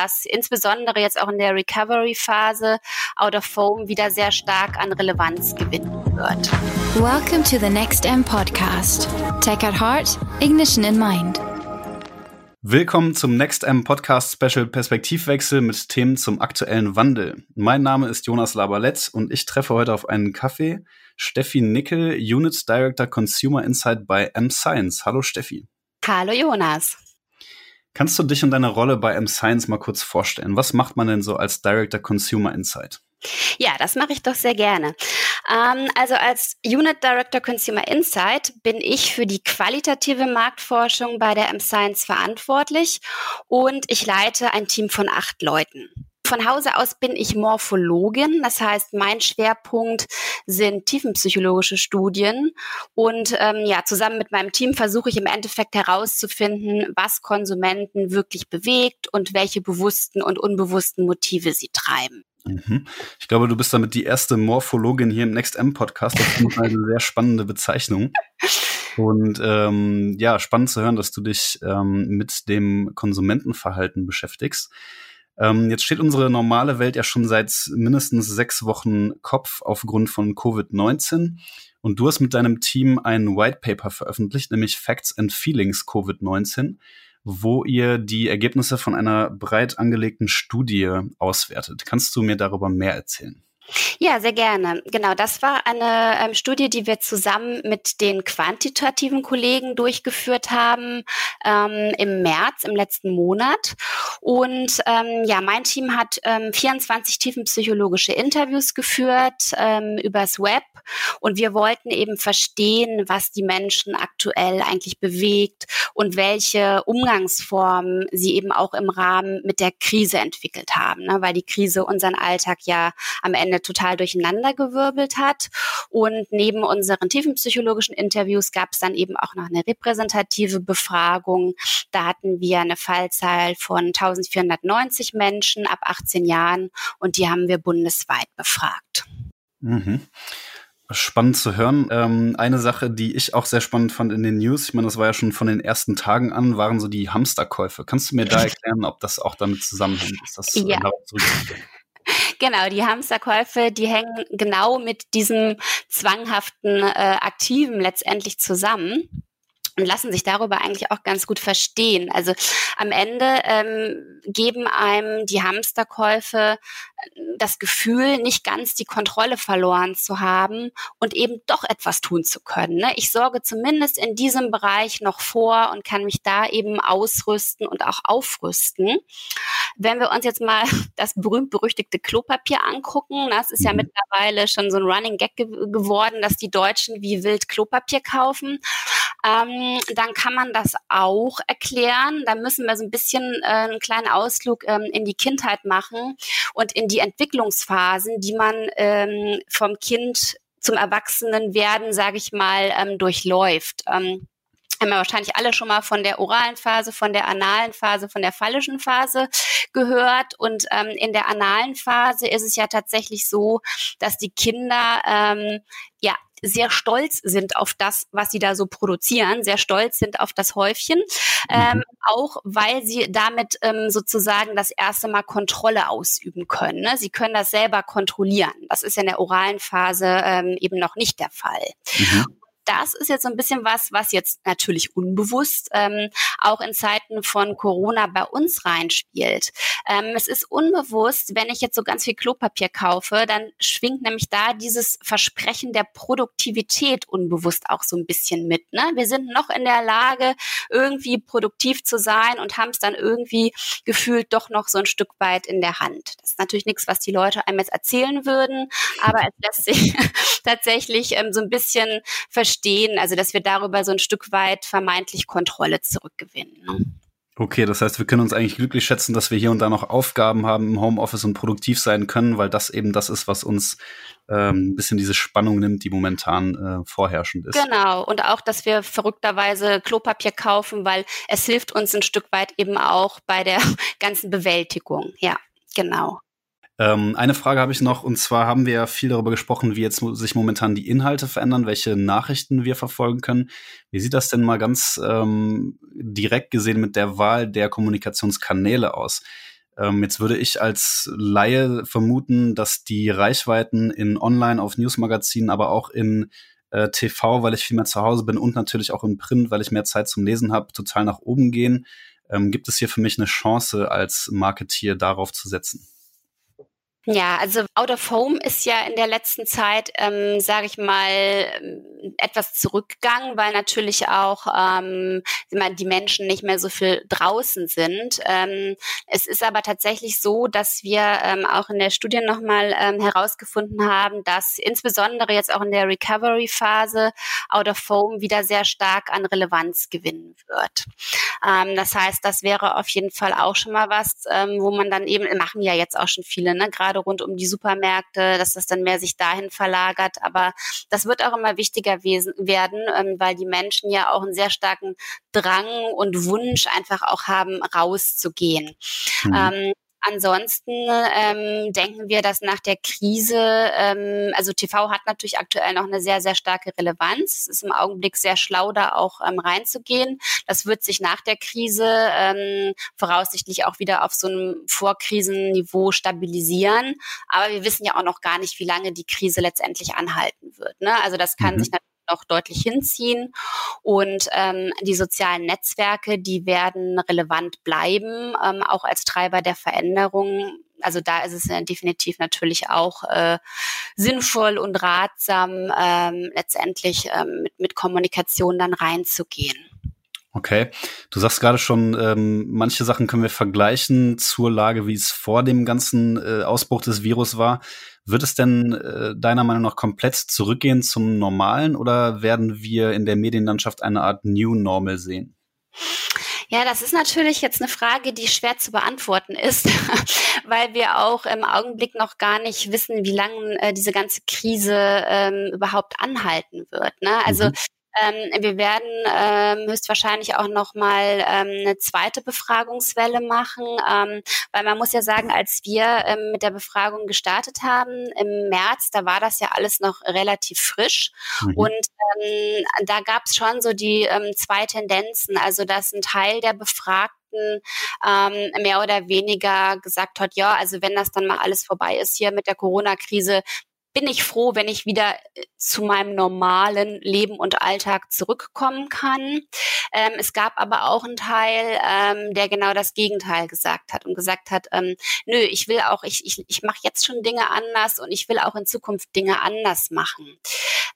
dass insbesondere jetzt auch in der Recovery-Phase Out of Foam wieder sehr stark an Relevanz gewinnen wird. Welcome to the Next M Podcast. Tech at Heart, Ignition in Mind. Willkommen zum Next M Podcast Special Perspektivwechsel mit Themen zum aktuellen Wandel. Mein Name ist Jonas Labalett und ich treffe heute auf einen Kaffee Steffi Nickel, Unit Director Consumer Insight bei M-Science. Hallo Steffi. Hallo Jonas. Kannst du dich und deine Rolle bei M-Science mal kurz vorstellen? Was macht man denn so als Director Consumer Insight? Ja, das mache ich doch sehr gerne. Ähm, also als Unit Director Consumer Insight bin ich für die qualitative Marktforschung bei der M-Science verantwortlich und ich leite ein Team von acht Leuten. Von Hause aus bin ich Morphologin, das heißt, mein Schwerpunkt sind tiefenpsychologische Studien und ähm, ja, zusammen mit meinem Team versuche ich im Endeffekt herauszufinden, was Konsumenten wirklich bewegt und welche bewussten und unbewussten Motive sie treiben. Mhm. Ich glaube, du bist damit die erste Morphologin hier im Next M Podcast. Das ist eine sehr spannende Bezeichnung. Und ähm, ja, spannend zu hören, dass du dich ähm, mit dem Konsumentenverhalten beschäftigst. Ähm, jetzt steht unsere normale Welt ja schon seit mindestens sechs Wochen Kopf aufgrund von Covid-19. Und du hast mit deinem Team ein White Paper veröffentlicht, nämlich Facts and Feelings Covid-19 wo ihr die Ergebnisse von einer breit angelegten Studie auswertet. Kannst du mir darüber mehr erzählen? Ja, sehr gerne. Genau, das war eine ähm, Studie, die wir zusammen mit den quantitativen Kollegen durchgeführt haben ähm, im März, im letzten Monat. Und ähm, ja, mein Team hat ähm, 24 tiefenpsychologische Interviews geführt ähm, übers Web und wir wollten eben verstehen, was die Menschen aktuell eigentlich bewegt und welche Umgangsformen sie eben auch im Rahmen mit der Krise entwickelt haben, ne? weil die Krise unseren Alltag ja am Ende total durcheinandergewirbelt hat. Und neben unseren tiefenpsychologischen Interviews gab es dann eben auch noch eine repräsentative Befragung. Da hatten wir eine Fallzahl von 1490 Menschen ab 18 Jahren und die haben wir bundesweit befragt. Mhm. Spannend zu hören. Ähm, eine Sache, die ich auch sehr spannend fand in den News, ich meine, das war ja schon von den ersten Tagen an, waren so die Hamsterkäufe. Kannst du mir da erklären, ob das auch damit zusammenhängt? Ist das ja. Genau, die Hamsterkäufe, die hängen genau mit diesem zwanghaften äh, Aktiven letztendlich zusammen und lassen sich darüber eigentlich auch ganz gut verstehen. Also am Ende ähm, geben einem die Hamsterkäufe äh, das Gefühl, nicht ganz die Kontrolle verloren zu haben und eben doch etwas tun zu können. Ne? Ich sorge zumindest in diesem Bereich noch vor und kann mich da eben ausrüsten und auch aufrüsten. Wenn wir uns jetzt mal das berühmt-berüchtigte Klopapier angucken, das ist ja mhm. mittlerweile schon so ein Running Gag ge geworden, dass die Deutschen wie wild Klopapier kaufen. Ähm, dann kann man das auch erklären. Da müssen wir so ein bisschen äh, einen kleinen Ausflug ähm, in die Kindheit machen und in die Entwicklungsphasen, die man ähm, vom Kind zum Erwachsenenwerden, sage ich mal, ähm, durchläuft. Ähm, haben wir wahrscheinlich alle schon mal von der oralen Phase, von der analen Phase, von der phallischen Phase gehört. Und ähm, in der analen Phase ist es ja tatsächlich so, dass die Kinder ähm, ja sehr stolz sind auf das, was sie da so produzieren, sehr stolz sind auf das Häufchen, ähm, mhm. auch weil sie damit ähm, sozusagen das erste Mal Kontrolle ausüben können. Ne? Sie können das selber kontrollieren. Das ist in der oralen Phase ähm, eben noch nicht der Fall. Mhm das ist jetzt so ein bisschen was, was jetzt natürlich unbewusst ähm, auch in Zeiten von Corona bei uns reinspielt. Ähm, es ist unbewusst, wenn ich jetzt so ganz viel Klopapier kaufe, dann schwingt nämlich da dieses Versprechen der Produktivität unbewusst auch so ein bisschen mit. Ne? Wir sind noch in der Lage, irgendwie produktiv zu sein und haben es dann irgendwie gefühlt doch noch so ein Stück weit in der Hand. Das ist natürlich nichts, was die Leute einem jetzt erzählen würden, aber es lässt sich tatsächlich ähm, so ein bisschen verstehen, verstehen, also dass wir darüber so ein Stück weit vermeintlich Kontrolle zurückgewinnen. Ne? Okay, das heißt, wir können uns eigentlich glücklich schätzen, dass wir hier und da noch Aufgaben haben im Homeoffice und produktiv sein können, weil das eben das ist, was uns ähm, ein bisschen diese Spannung nimmt, die momentan äh, vorherrschend ist. Genau, und auch, dass wir verrückterweise Klopapier kaufen, weil es hilft uns ein Stück weit eben auch bei der ganzen Bewältigung. Ja, genau. Ähm, eine Frage habe ich noch, und zwar haben wir ja viel darüber gesprochen, wie jetzt sich momentan die Inhalte verändern, welche Nachrichten wir verfolgen können. Wie sieht das denn mal ganz ähm, direkt gesehen mit der Wahl der Kommunikationskanäle aus? Ähm, jetzt würde ich als Laie vermuten, dass die Reichweiten in Online auf Newsmagazinen, aber auch in äh, TV, weil ich viel mehr zu Hause bin und natürlich auch in Print, weil ich mehr Zeit zum Lesen habe, total nach oben gehen. Ähm, gibt es hier für mich eine Chance als Marketier darauf zu setzen? Ja, also Out of Home ist ja in der letzten Zeit, ähm, sage ich mal, etwas zurückgegangen, weil natürlich auch ähm, die Menschen nicht mehr so viel draußen sind. Ähm, es ist aber tatsächlich so, dass wir ähm, auch in der Studie nochmal ähm, herausgefunden haben, dass insbesondere jetzt auch in der Recovery-Phase Out of Home wieder sehr stark an Relevanz gewinnen wird. Ähm, das heißt, das wäre auf jeden Fall auch schon mal was, ähm, wo man dann eben, machen ja jetzt auch schon viele, ne? gerade rund um die Supermärkte, dass das dann mehr sich dahin verlagert. Aber das wird auch immer wichtiger werden, ähm, weil die Menschen ja auch einen sehr starken Drang und Wunsch einfach auch haben, rauszugehen. Mhm. Ähm, Ansonsten ähm, denken wir, dass nach der Krise, ähm, also TV hat natürlich aktuell noch eine sehr, sehr starke Relevanz. Es ist im Augenblick sehr schlau, da auch ähm, reinzugehen. Das wird sich nach der Krise ähm, voraussichtlich auch wieder auf so einem Vorkrisenniveau stabilisieren. Aber wir wissen ja auch noch gar nicht, wie lange die Krise letztendlich anhalten wird. Ne? Also das kann mhm. sich natürlich noch deutlich hinziehen. Und ähm, die sozialen Netzwerke, die werden relevant bleiben, ähm, auch als Treiber der Veränderung. Also da ist es ja definitiv natürlich auch äh, sinnvoll und ratsam, ähm, letztendlich ähm, mit, mit Kommunikation dann reinzugehen. Okay, du sagst gerade schon, ähm, manche Sachen können wir vergleichen zur Lage, wie es vor dem ganzen äh, Ausbruch des Virus war. Wird es denn äh, deiner Meinung nach komplett zurückgehen zum Normalen oder werden wir in der Medienlandschaft eine Art New Normal sehen? Ja, das ist natürlich jetzt eine Frage, die schwer zu beantworten ist, weil wir auch im Augenblick noch gar nicht wissen, wie lange äh, diese ganze Krise ähm, überhaupt anhalten wird. Ne? Also mhm. Ähm, wir werden ähm, höchstwahrscheinlich auch noch mal ähm, eine zweite Befragungswelle machen, ähm, weil man muss ja sagen, als wir ähm, mit der Befragung gestartet haben im März, da war das ja alles noch relativ frisch mhm. und ähm, da gab es schon so die ähm, zwei Tendenzen, also dass ein Teil der Befragten ähm, mehr oder weniger gesagt hat, ja, also wenn das dann mal alles vorbei ist hier mit der Corona-Krise, bin ich froh, wenn ich wieder äh, zu meinem normalen Leben und Alltag zurückkommen kann. Ähm, es gab aber auch einen Teil, ähm, der genau das Gegenteil gesagt hat und gesagt hat, ähm, nö, ich will auch, ich, ich, ich mache jetzt schon Dinge anders und ich will auch in Zukunft Dinge anders machen.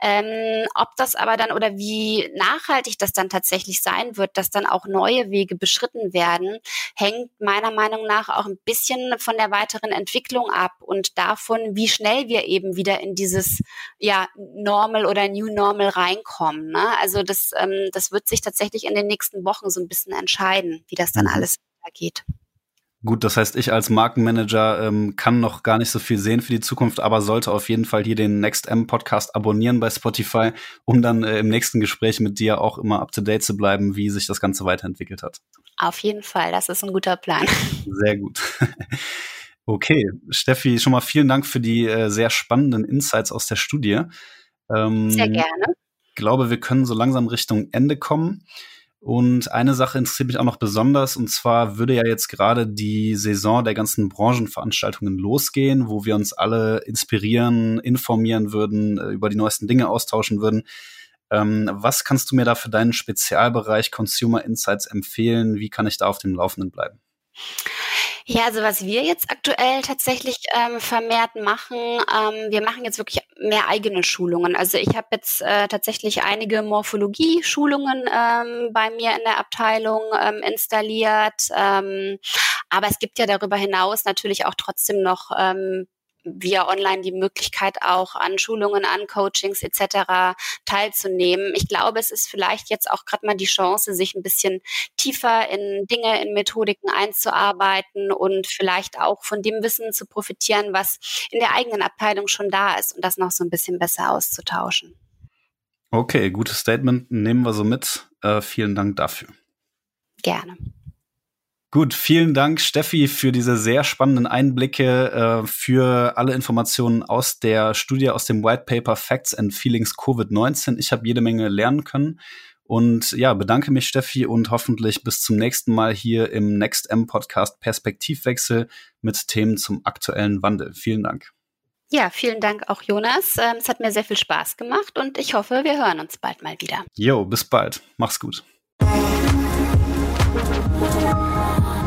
Ähm, ob das aber dann oder wie nachhaltig das dann tatsächlich sein wird, dass dann auch neue Wege beschritten werden, hängt meiner Meinung nach auch ein bisschen von der weiteren Entwicklung ab und davon, wie schnell wir eben wieder in dieses ja Normal oder New Normal reinkommen. Ne? Also das, ähm, das wird sich tatsächlich in den nächsten Wochen so ein bisschen entscheiden, wie das dann mhm. alles weitergeht. Gut, das heißt, ich als Markenmanager ähm, kann noch gar nicht so viel sehen für die Zukunft, aber sollte auf jeden Fall hier den Next M Podcast abonnieren bei Spotify, um dann äh, im nächsten Gespräch mit dir auch immer up to date zu bleiben, wie sich das Ganze weiterentwickelt hat. Auf jeden Fall, das ist ein guter Plan. Sehr gut. Okay, Steffi, schon mal vielen Dank für die äh, sehr spannenden Insights aus der Studie. Ähm, sehr gerne. Ich glaube, wir können so langsam Richtung Ende kommen. Und eine Sache interessiert mich auch noch besonders, und zwar würde ja jetzt gerade die Saison der ganzen Branchenveranstaltungen losgehen, wo wir uns alle inspirieren, informieren würden, äh, über die neuesten Dinge austauschen würden. Ähm, was kannst du mir da für deinen Spezialbereich Consumer Insights empfehlen? Wie kann ich da auf dem Laufenden bleiben? Ja, also was wir jetzt aktuell tatsächlich ähm, vermehrt machen, ähm, wir machen jetzt wirklich mehr eigene Schulungen. Also ich habe jetzt äh, tatsächlich einige Morphologie-Schulungen ähm, bei mir in der Abteilung ähm, installiert. Ähm, aber es gibt ja darüber hinaus natürlich auch trotzdem noch ähm, via online die Möglichkeit auch an Schulungen, an Coachings etc. teilzunehmen. Ich glaube, es ist vielleicht jetzt auch gerade mal die Chance, sich ein bisschen tiefer in Dinge, in Methodiken einzuarbeiten und vielleicht auch von dem Wissen zu profitieren, was in der eigenen Abteilung schon da ist und das noch so ein bisschen besser auszutauschen. Okay, gutes Statement, nehmen wir so mit. Äh, vielen Dank dafür. Gerne. Gut, vielen Dank, Steffi, für diese sehr spannenden Einblicke, äh, für alle Informationen aus der Studie, aus dem White Paper Facts and Feelings Covid-19. Ich habe jede Menge lernen können Und ja, bedanke mich, Steffi, und hoffentlich bis zum nächsten Mal hier im Next M Podcast Perspektivwechsel mit Themen zum aktuellen Wandel. Vielen Dank. Ja, vielen Dank auch, Jonas. Ähm, es hat mir sehr viel Spaß gemacht und ich hoffe, wir hören uns bald mal wieder. Jo, bis bald. Mach's gut. Thank you.